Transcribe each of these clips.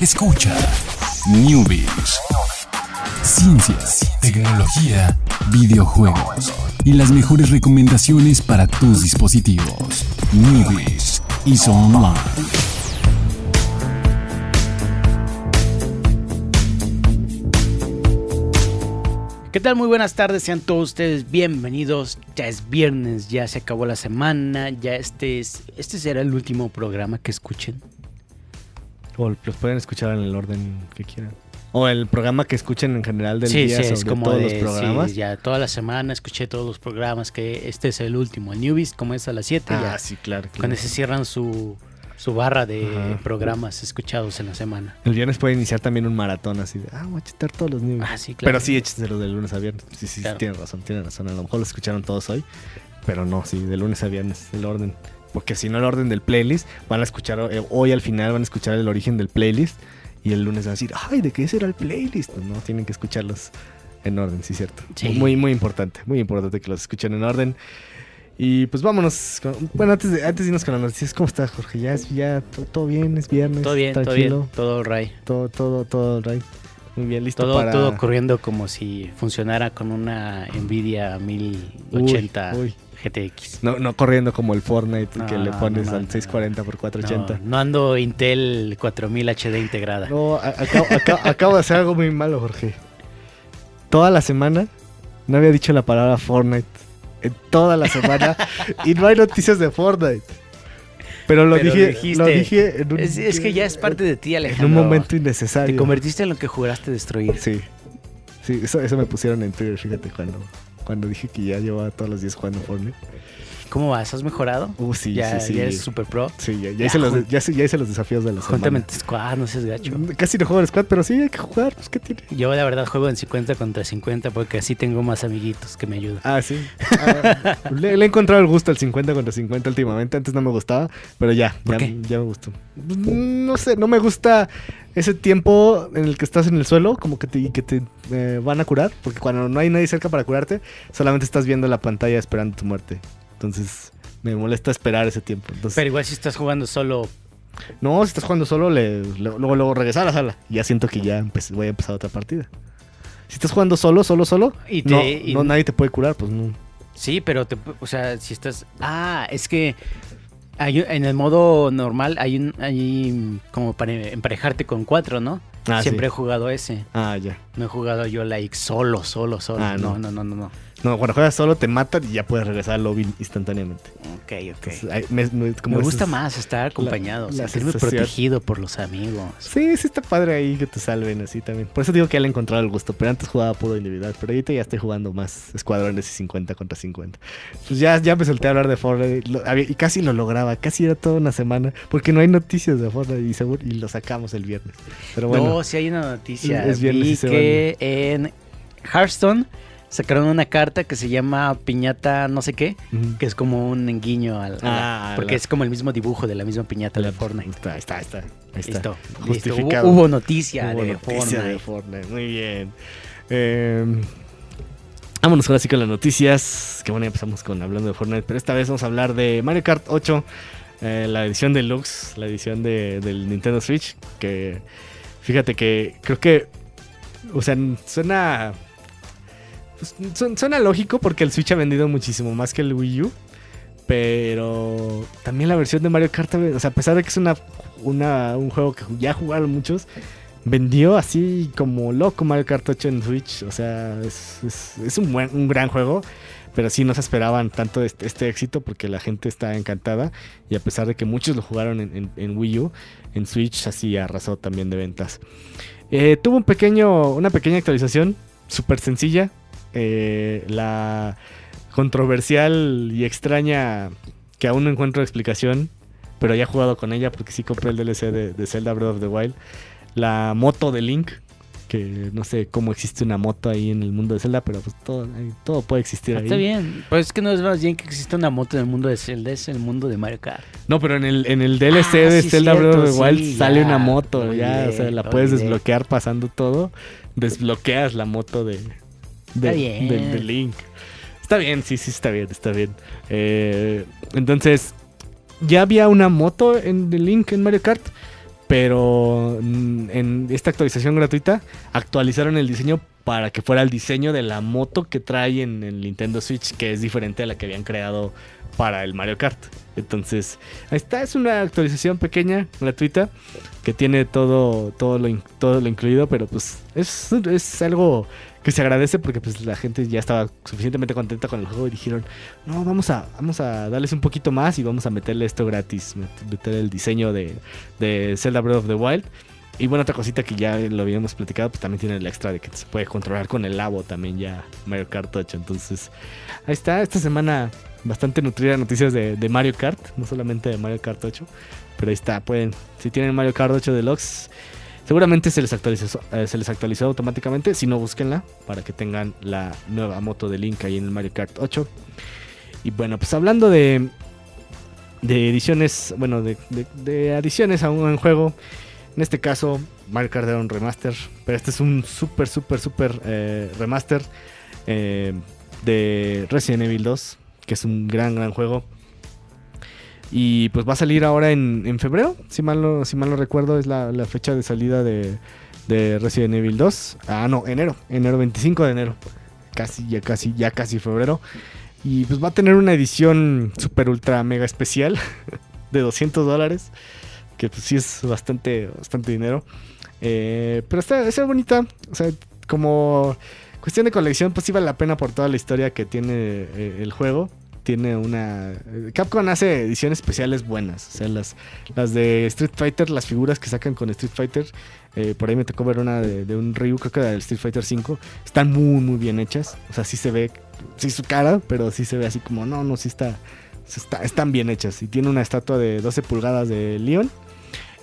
Escucha Newbies. Ciencias, tecnología, videojuegos y las mejores recomendaciones para tus dispositivos. Newbies y Online. ¿Qué tal? Muy buenas tardes, sean todos ustedes bienvenidos. Ya es viernes, ya se acabó la semana, ya este es este será el último programa que escuchen. O los pueden escuchar en el orden que quieran. O el programa que escuchen en general del día sobre es como todos de, los programas. sí, ya toda la semana escuché todos los programas, que este es el último. El Newbies, como es a las 7, ah, ya sí, claro. claro. cuando se cierran su, su barra de Ajá. programas escuchados en la semana. El viernes puede iniciar también un maratón así de, ah, voy a chetar todos los niños. Ah, sí, claro. Pero sí, échenselo de lunes a viernes. Sí, sí, Claro. tienen razón, tienen razón. A lo mejor lo escucharon todos hoy. Pero no, sí, de lunes a viernes, el orden. Porque si no, el orden del playlist, van a escuchar, eh, hoy al final van a escuchar el origen del playlist. Y el lunes van a decir, ay, ¿de qué será el playlist? No, tienen que escucharlos en orden, sí, cierto. Sí. Muy, muy importante, muy importante que los escuchen en orden. Y pues vámonos. con- bueno, antes de, antes de irnos con las noticias, ¿cómo estás, Jorge? Ya es, ya, todo, todo bien, es viernes. Todo bien, todo bien, todo right. Todo, todo, todo, right. Muy bien, listo Todo, para... todo ocurriendo como si funcionara con una Nvidia 1080 Uy, uy. GTX. No, no corriendo como el Fortnite No, que le pones no, al no. 640 por 480. No, no ando Intel 4000 HD integrada. No, acabo- acabo de hacer algo muy malo, Jorge. Toda la semana no había dicho la palabra Fortnite. En toda la semana. y no hay noticias de Fortnite. Pero lo Pero dije, dijiste. lo dije en un, Es, es que ya es parte de ti, en Alejandro. un momento Te innecesario. convertiste en lo que juraste destruir. Sí. Sí, eso, eso me pusieron en Twitter, fíjate, cuando, cuando dije que ya llevaba todos los días jugando Fortnite. ¿Cómo vas? ¿Has mejorado? Uh, sí, ya, sí, sí. ya eres super pro. Sí, ya, ya Ya, hice los, ya, hice los desafíos de la Júntame en tu squad, no seas gacho. Casi no juego al squad, pero sí hay que jugar, pues qué tiene. Yo la verdad juego en 50 contra 50 porque así tengo más amiguitos que me ayudan. Ah, sí. Ah, le, le he encontrado el gusto al 50 contra 50 últimamente. Antes no me gustaba, pero ya, ¿Por ya, qué? ya me gustó. No sé, no me gusta ese tiempo en el que estás en el suelo, como que te, y que te eh, van a curar, porque cuando no hay nadie cerca para curarte, solamente estás viendo la pantalla esperando tu muerte. Entonces, me molesta esperar ese tiempo. Entonces, Pero igual si estás jugando solo, no, si estás jugando solo, le, le- luego, luego regresar a la sala. Ya siento que ya empe- voy a empezar otra partida. Si estás jugando solo, solo, solo, Y te- no, y- no, nadie te puede curar, pues no. sí, pero te, o sea, si estás, ah, es que hay en el modo normal hay un, hay como para emparejarte con cuatro, ¿no? Ah, Siempre sí. he jugado ese. Ah, ya. No he jugado yo like solo, solo, solo. Ah, no, no. no, no, no, no. No, cuando juegas solo te matan y ya puedes regresar al lobby instantáneamente. Ok, ok. Entonces, me, me- como me ese gusta más estar acompañado, la sentirme sensación. protegido por los amigos. Sí, sí está padre ahí que te salven así también. Por eso digo que ya le he encontrado el gusto. Pero antes jugaba puro individual. Pero ahorita ya estoy jugando más escuadrones y 50 contra 50. Pues ya, ya me solté a hablar de Fortnite. lo- había- y casi lo lograba. Casi era toda una semana. Porque no hay noticias de Fortnite y, seguro, y lo sacamos el viernes. Pero bueno. No, sí hay una noticia. Es viernes Vi que en Hearthstone sacaron una carta que se llama Piñata no sé qué, que es como un guiño al... Ah, porque la- es como el mismo dibujo de la misma piñata de Fortnite. Está, está, está. Listo, listo. Justificado. Hubo, hubo noticia Hubo de noticia Fortnite. de Fortnite. Muy bien. Eh, vámonos ahora sí con las noticias. Que bueno, ya empezamos con hablando de Fortnite. Pero esta vez vamos a hablar de Mario Kart 8. eh, la edición deluxe. La edición de, del Nintendo Switch. Que fíjate que creo que. O sea, suena. Pues, su- suena lógico porque el Switch ha vendido muchísimo más que el Wii U. Pero también la versión de Mario Kart, o sea, a pesar de que es una, una, un juego que ya jugaron muchos, vendió así como loco Mario Kart 8 en Switch. O sea, es, es- un, buen, un gran juego. Pero sí no se esperaban tanto este, este éxito porque la gente está encantada. Y a pesar de que muchos lo jugaron en Wii U, en Switch así arrasó también de ventas. Eh, tuvo un pequeño, una pequeña actualización, súper sencilla. Eh, la controversial y extraña que aún no encuentro explicación, pero ya he jugado con ella porque sí compré el DLC de, de Zelda Breath of the Wild. La moto de Link, que no sé cómo existe una moto ahí en el mundo de Zelda, pero pues todo, todo puede existir ahí. Está bien. Pues es que no es más bien que existe una moto en el mundo de Zelda, es el mundo de Mario Kart. No, pero en el, en el DLC Ah, de sí, Zelda Breath of the Wild sí, sale ya, una moto, ya, o sea, la puedes desbloquear pasando todo. Desbloqueas la moto de, de, bien. de- de Link. Está bien, sí, sí, está bien, está bien. Eh, entonces, ya había una moto en de Link en Mario Kart, pero mm, en esta actualización gratuita actualizaron el diseño para que fuera el diseño de la moto que trae en el Nintendo Switch, que es diferente a la que habían creado para el Mario Kart. Entonces, está, es una actualización pequeña, gratuita, que tiene todo, todo, lo, todo lo incluido, pero pues es, es algo que se agradece porque pues la gente ya estaba suficientemente contenta con el juego y dijeron, no, vamos a, vamos a darles un poquito más y vamos a meterle esto gratis, meter el diseño de, de Zelda Breath of the Wild. Y bueno, otra cosita que ya lo habíamos platicado, pues también tiene el extra de que se puede controlar con el labo también ya Mario Kart 8. Entonces, ahí está, esta semana bastante nutrida noticias de, Mario Kart, no solamente de Mario Kart 8, pero ahí está, pueden, si tienen Mario Kart 8 Deluxe, seguramente se les actualizó, eh, se les actualizó automáticamente, si no, búsquenla para que tengan la nueva moto de Link ahí en el Mario Kart 8. Y bueno, pues hablando de, de ediciones, bueno, de, de adiciones a un juego. En este caso, Mario Kart era un remaster, pero este es un súper, súper, súper eh, remaster eh, de Resident Evil 2, que es un gran, gran juego. Y pues va a salir ahora en, febrero, si mal, no, si mal no recuerdo, es la, fecha de salida de, Resident Evil 2. Ah, no, enero, enero 25 de enero. Casi, ya casi, ya casi febrero. Y pues va a tener una edición super ultra mega especial de 200 dólares que pues sí es bastante, bastante dinero. Eh, pero está, está bonita, o sea, como cuestión de colección, pues sí vale la pena por toda la historia que tiene eh, el juego. Tiene una. Capcom hace ediciones especiales buenas. O sea, las, las de Street Fighter, las figuras que sacan con Street Fighter. Eh, por ahí me tocó ver una de, un Ryu, creo que del Street Fighter 5. Están muy, muy bien hechas. O sea, sí se ve. Sí su cara, pero sí se ve así como, no, no, sí está. está están bien hechas. Y tiene una estatua de 12 pulgadas de Leon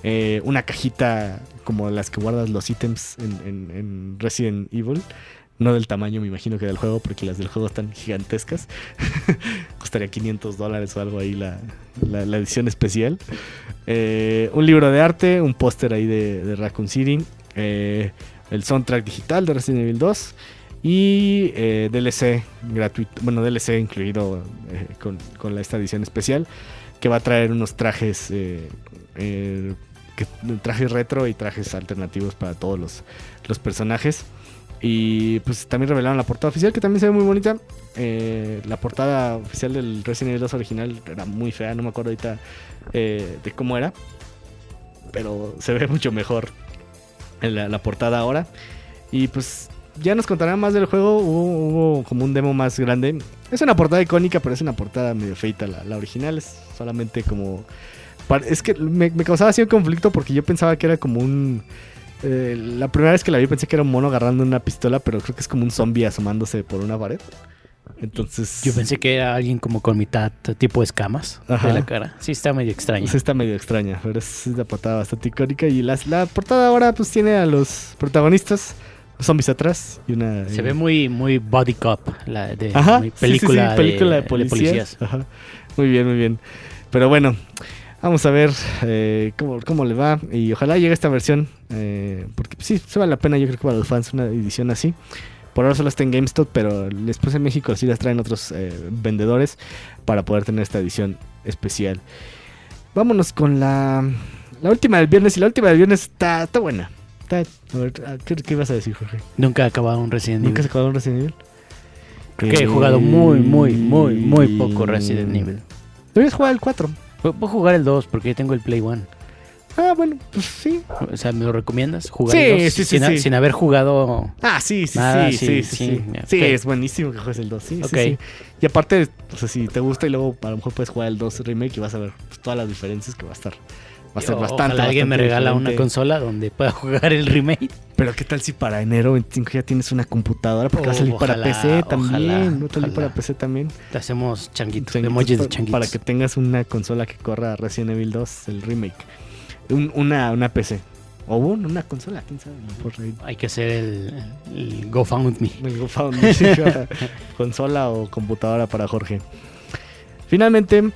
eh, una cajita como las que guardas los ítems en, Resident Evil. No del tamaño, me imagino que del juego, porque las del juego están gigantescas. Costaría 500 dólares o algo ahí la, edición especial. Eh, un libro de arte, un póster ahí de, Raccoon City. Eh, el soundtrack digital de Resident Evil 2. Y DLC gratuito, bueno, DLC incluido con, con, esta edición especial. Que va a traer unos trajes trajes retro y trajes alternativos para todos los, personajes. Y pues también revelaron la portada oficial que también se ve muy bonita. Eh, la portada oficial del Resident Evil 2 original era muy fea, no me acuerdo ahorita eh, de cómo era. Pero se ve mucho mejor la, portada ahora. Y pues ya nos contarán más del juego. Hubo, como un demo más grande. Es una portada icónica, pero es una portada medio feita la original. Es solamente como es que me, causaba así un conflicto porque yo pensaba que era como un... Eh, la primera vez que la vi pensé que era un mono agarrando una pistola, pero creo que es como un zombie asomándose por una pared. Entonces. Yo pensé que era alguien como con mitad tipo escamas de la cara. Sí, está medio extraña. Sí, está medio extraña, pero es una portada bastante icónica. Y la, la portada ahora, pues tiene a los protagonistas, los zombies atrás y una. Se ve muy, muy body cop, la de película, película de, policías. Muy bien, muy bien. Pero bueno, Vamos a ver eh, cómo, le va y ojalá llegue esta versión. Eh, porque sí, se vale la pena, yo creo que para los fans una edición así. Por ahora solo está en GameStop, pero después en México sí las traen otros eh, vendedores para poder tener esta edición especial. Vámonos con la, la última del viernes. Y la última del viernes está, está buena. Está, a ver, ¿qué, ¿qué, ibas a decir, Jorge? Nunca he acabado un Resident Evil. ¿Nunca has acabado un Resident Evil? Creo que he jugado muy, muy, muy, muy poco Resident Evil. Deberías jugar el 4. Puedo jugar el 2 porque yo tengo el Play 1. Ah, bueno, pues sí. O sea, ¿me lo recomiendas? ¿Jugar sí, el 2? Sí, sin, sí. sin haber jugado. Ah, sí, sí, sí, sí, sí. Sí, es buenísimo que juegues el 2. Sí, sí, Y aparte, o sea, si te gusta y luego a lo mejor puedes jugar el 2 remake y vas a ver pues, todas las diferencias que va a estar. Va a ser bastante. Ojalá alguien me regala una consola donde pueda jugar el remake. Pero qué tal si para enero 25 ya tienes una computadora porque va a salir para PC también. ¿No salir para PC también? Te hacemos changuitos, emojis de changuitos. Para que tengas una consola que corra Resident Evil 2, el remake. una, una PC. O una consola, quién sabe. Hay que hacer el, el GoFundMe. El GoFundMe, consola o computadora para Jorge. Finalmente,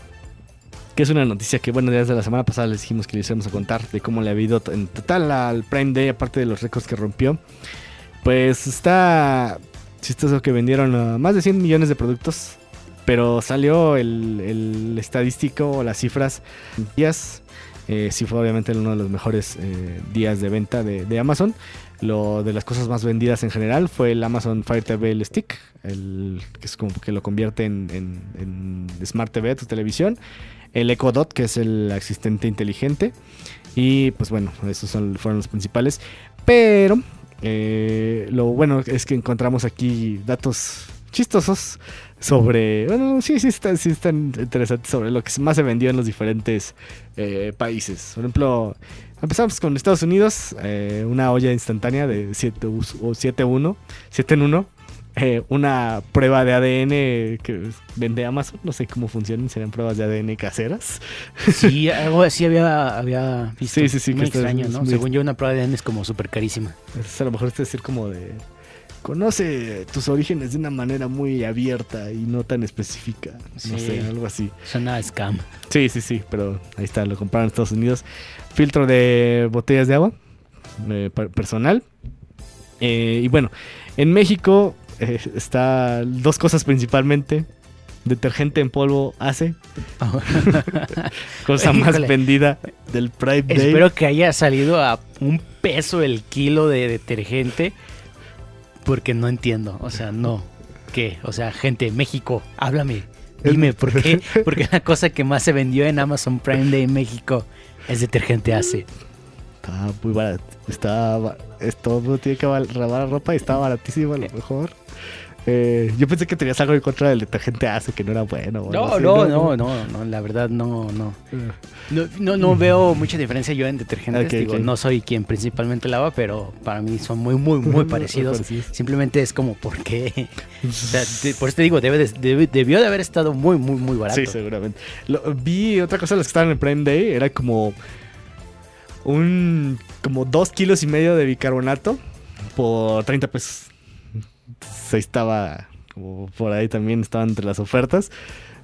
que es una noticia que, bueno, desde la semana pasada les dijimos que les íbamos a contar de cómo le ha ido en total al Prime Day, aparte de los récords que rompió. Pues está chistoso que vendieron más de 100 millones de productos, pero salió el, el estadístico las cifras días Eh, sí fue obviamente uno de los mejores eh, días de venta de, de Amazon. Lo de las cosas más vendidas en general fue el Amazon Fire TV Stick, el, que es como que lo convierte en, en- en Smart TV, tu televisión. El Echo Dot, que es el asistente inteligente. Y pues bueno, esos son, fueron los principales. Pero eh, lo bueno es que encontramos aquí datos chistosos sobre, bueno, sí, sí están, sí están interesantes sobre lo que más se vendió en los diferentes eh, países. Por ejemplo, empezamos con Estados Unidos, eh, una olla instantánea de 7 us- o 7-1, 7 en 1. Eh, una prueba de ADN que vende Amazon, no sé cómo funcionan, serán pruebas de ADN caseras. Sí, algo así había, había visto. Sí, sí, sí, Muy que está- extraño, ¿no? muy- Según yo, una prueba de ADN es como súper carísima. A lo mejor es decir como de conoce tus orígenes de una manera muy abierta y no tan específica. No Sí. sé, algo así. Suena a scam. Sí, sí, sí, pero ahí está, lo compraron en Estados Unidos. Filtro de botellas de agua eh, per- personal. Eh, y bueno, en México eh, está dos cosas principalmente. Detergente en polvo hace, cosa más Híjole. vendida del Prime Day. Espero que haya salido a un peso el kilo de detergente. Porque no entiendo. O sea, no. ¿Qué? O sea, gente, México, háblame. Dime, ¿por qué? Porque la cosa que más se vendió en Amazon Prime Day en México es detergente hace. Está muy barato. Está, ba- esto no tiene que lavar ropa y estaba baratísimo a lo mejor. Eh, yo pensé que tenías algo en contra del detergente hace que no era bueno. No, no, no, no, no, la verdad no, no. No, no, no veo mucha diferencia yo en detergentes. Ok, Digo, no soy quien principalmente lava, pero para mí son muy, muy, muy parecidos. parecidos. Simplemente es como, ¿por qué? O sea, te- por eso te digo, debe de- debe- debió de haber estado muy, muy, muy barato. Sí, seguramente. Lo- vi otra cosa de las que estaban en el Prime Day. Era como un como dos kilos y medio de bicarbonato por 30 pesos. Ahí estaba como por ahí también estaban entre las ofertas.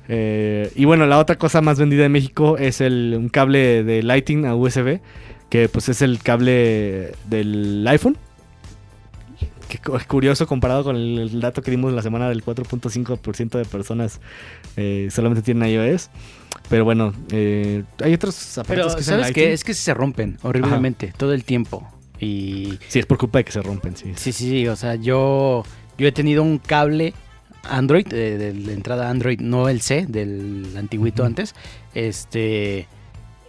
Eh, y bueno, la otra cosa más vendida en México es el, un cable de Lighting a USB, que pues es el cable del iPhone. Que es curioso comparado con el, el dato que dimos la semana del 4.5% de personas eh, solamente tienen iOS. Pero bueno, eh, hay otros aparatos Pero, que ¿sabes qué? Es que se rompen horriblemente todo el tiempo. Y Sí, es por culpa de que se rompen, sí. sí, sí, sí, o sea, yo, yo he tenido un cable Android, eh, de, la entrada Android, no el C, del antiguito antes. Este.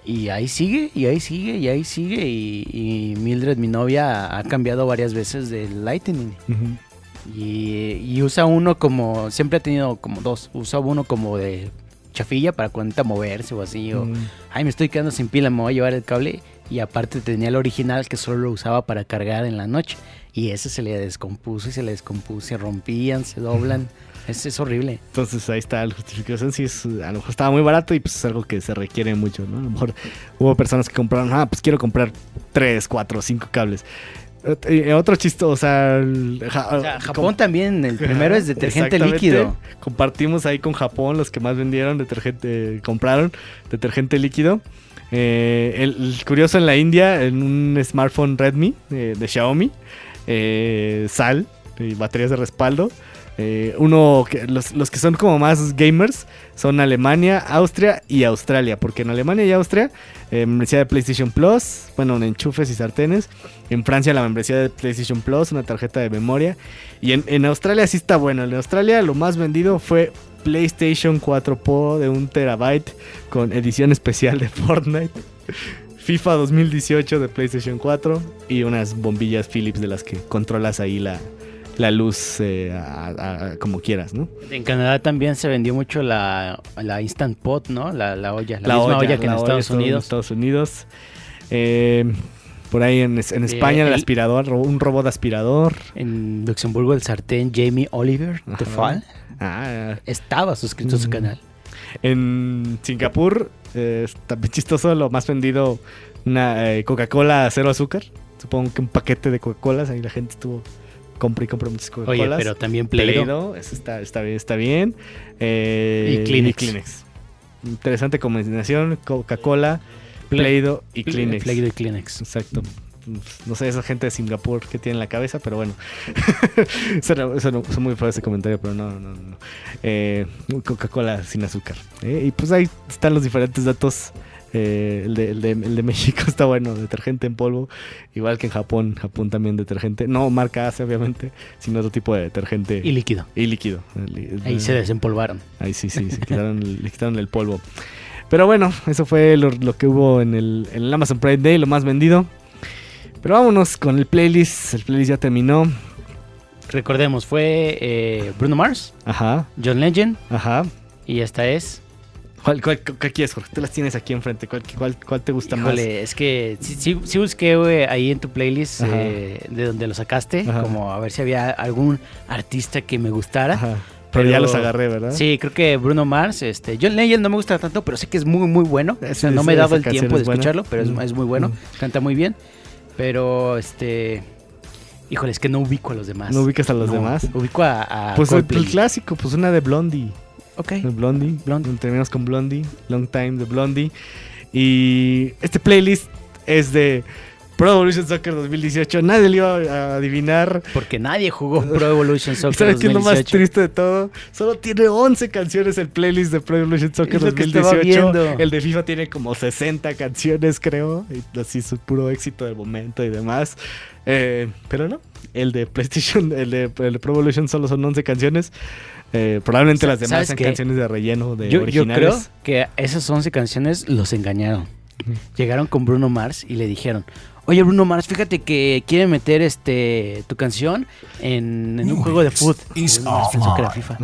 Y ahí sigue, y ahí sigue, y ahí sigue. Y, y Mildred, mi novia, ha cambiado varias veces de Lightning. Y, y usa uno como. Siempre ha tenido como dos. Usa uno como de chafilla para cuando moverse o así. O, Mm. ay, me estoy quedando sin pila, me voy a llevar el cable. Y aparte tenía el original que solo lo usaba para cargar en la noche. Y ese se le descompuso y se le descompuso. Se rompían, se doblan. Es, es horrible. Entonces ahí está la justificación. Sí, es, a lo mejor estaba muy barato y pues es algo que se requiere mucho, ¿no? A lo mejor hubo personas que compraron, ah, pues quiero comprar 3, 4, 5 cables. Eh, otro chisto, o sea, ja- O sea, Japón también, el primero es detergente líquido. Compartimos ahí con Japón los que más vendieron detergente, compraron detergente líquido. Eh, el, curioso en la India, en un smartphone Redmi eh, de Xiaomi, eh, sal y baterías de respaldo. Uno los, los que son como más gamers son Alemania, Austria y Australia, porque en Alemania y Austria membresía de PlayStation Plus, bueno, en enchufes y sartenes. En Francia la membresía de PlayStation Plus, una tarjeta de memoria. Y en, en Australia sí está bueno. En Australia lo más vendido fue PlayStation 4 Pro de un terabyte con edición especial de Fortnite. FIFA 2018 de PlayStation 4 y unas bombillas Philips de las que controlas ahí la, la luz eh, a- a- a- como quieras, ¿no? En Canadá también se vendió mucho la, la Instant Pot, ¿no? La, la olla, la, La misma olla, olla, que en la olla Estados en Unidos. Estados Unidos. Eh, por ahí en, en España el el- aspirador, un robot aspirador. En Luxemburgo el sartén Jamie Oliver Ajá. Ah, estaba suscrito a su Mm. canal. En Singapur, eh, es también chistoso, lo más vendido, una eh, Coca-Cola cero azúcar. Supongo que un paquete de Coca-Colas, ahí la gente estuvo, compra y compra muchas Oye, Coca-Colas. pero también Play-Doh. Está, está bien, está bien. Eh, Y Kleenex. Interesante combinación, Coca-Cola, Play-Doh y Kleenex. Play-Doh y Kleenex. Exacto. No sé esa gente de Singapur que tiene en la cabeza, pero bueno. eso muy fue ese comentario, pero no, no, no. Eh, Coca-Cola sin azúcar. ¿eh? Y pues ahí están los diferentes datos Eh, el, de, el, de, el de México está bueno, detergente en polvo. Igual que en Japón, Japón también detergente. No marca Asia, obviamente, sino otro tipo de detergente. Y líquido. Y líquido. Ahí se desempolvaron. Ahí sí, sí, se quitaron, le quitaron el polvo. Pero bueno, eso fue lo, lo que hubo en el, en el Amazon Prime Day, lo más vendido. Pero vámonos con el playlist. El playlist ya terminó. Recordemos, fue eh, Bruno Mars, Ajá, John Legend ajá. y esta es... ¿Cuál, cuál, cuál quieres, Jorge? Tú las tienes aquí enfrente. ¿Cuál, cuál, cuál te gusta más? Híjole, es que sí, sí, sí busqué ahí en tu playlist eh, de donde lo sacaste, Ajá. como a ver si había algún artista que me gustara. Ajá. Pero, ya los agarré, ¿verdad? Sí, creo que Bruno Mars, este, John Legend no me gusta tanto, pero sé que es muy, muy bueno. O sea, Sí, no me he dado el tiempo de buena. escucharlo, pero es, Mm. es muy bueno. Mm. Canta muy bien. Pero, este... Híjole, es que no ubico a los demás. ¿No ubicas a los No, demás? Ubico a, a Pues el clásico, pues una de Blondie. Ok. De Blondie. Blondie. Terminamos con Blondie. Long Time de Blondie. Y este playlist es de Pro Evolution Soccer 2018. Nadie le iba a adivinar. Porque nadie jugó Pro Evolution ¿Y Soccer ¿Sabes qué es lo más 2018. triste de todo? Solo tiene 11 canciones el playlist de Pro Evolution Soccer Es lo que estaba 2018. viendo. El de FIFA tiene como 60 canciones, creo. Y así es puro éxito del momento y demás. Eh, pero no, el de PlayStation, el de, el de Pro Evolution solo son 11 canciones. Eh, probablemente las demás ¿sabes sean qué? canciones de relleno de Yo, yo originales. creo que esas 11 canciones los engañaron. Llegaron con Bruno Mars y le dijeron, oye Bruno Mars, fíjate que quieren meter este tu canción en, en un juego de FIFA.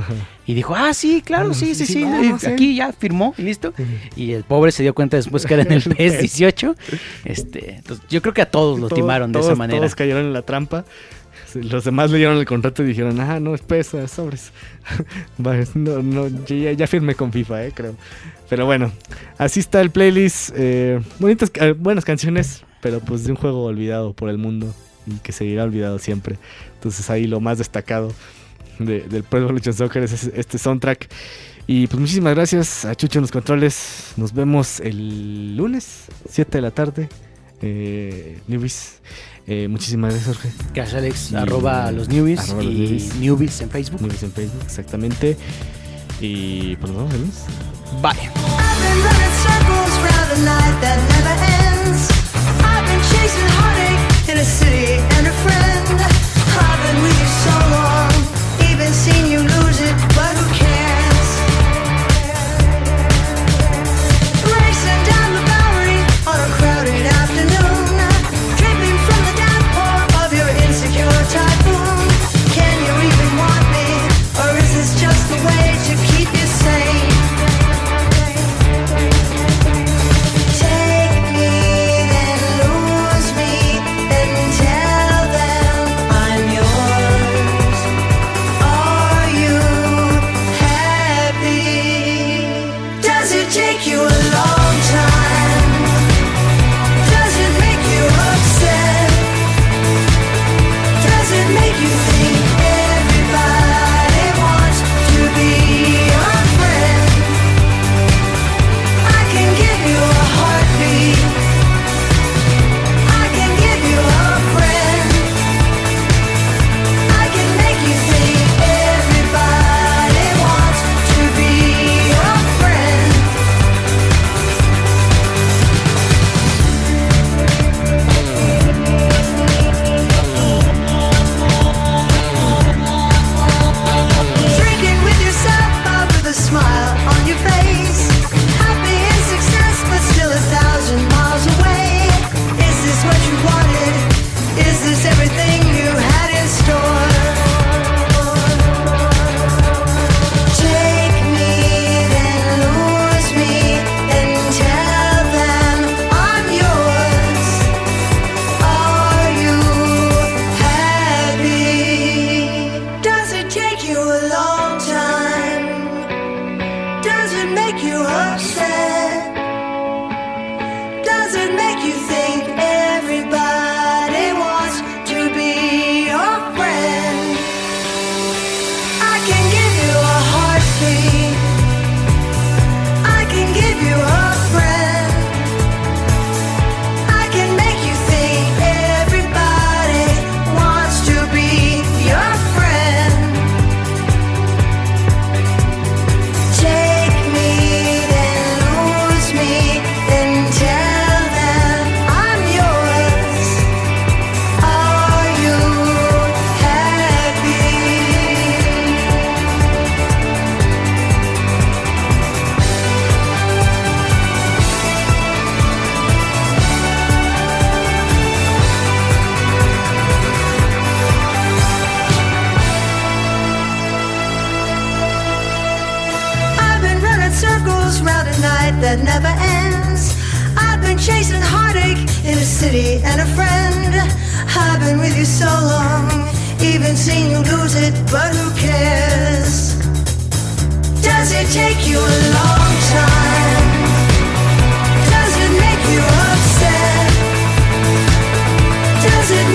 Y dijo, ah, sí, claro, Ah, sí, sí, sí, sí. Aquí ya firmó y listo. Y el pobre se dio cuenta después que era en el PS 18. Este, entonces, yo creo que a todos lo timaron de todos- esa manera. Todos cayeron en la trampa. Sí, Los demás leyeron el contrato y dijeron, ah, no, es pesa, sobres. No, no, ya, ya firmé con FIFA, eh, creo. Pero bueno, así está el playlist. eh, eh, buenas canciones, pero pues de un juego olvidado por el mundo y que seguirá olvidado siempre. Entonces ahí lo más destacado de- del Pro Evolution Soccer es este soundtrack. Y pues muchísimas gracias a Chucho en los controles. Nos vemos el lunes, 7 de la tarde. Eh, newbies. Eh, muchísimas gracias, Jorge. Cash Alex, Y- arroba los newbies arroba los y newbies. newbies en Facebook. Newbies en Facebook, exactamente. Y pues nos vemos lunes. Bye. city and a friend. I've been with you so long, even seen you lose it, but who cares? Does it take you a long time? Does it make you upset? Does it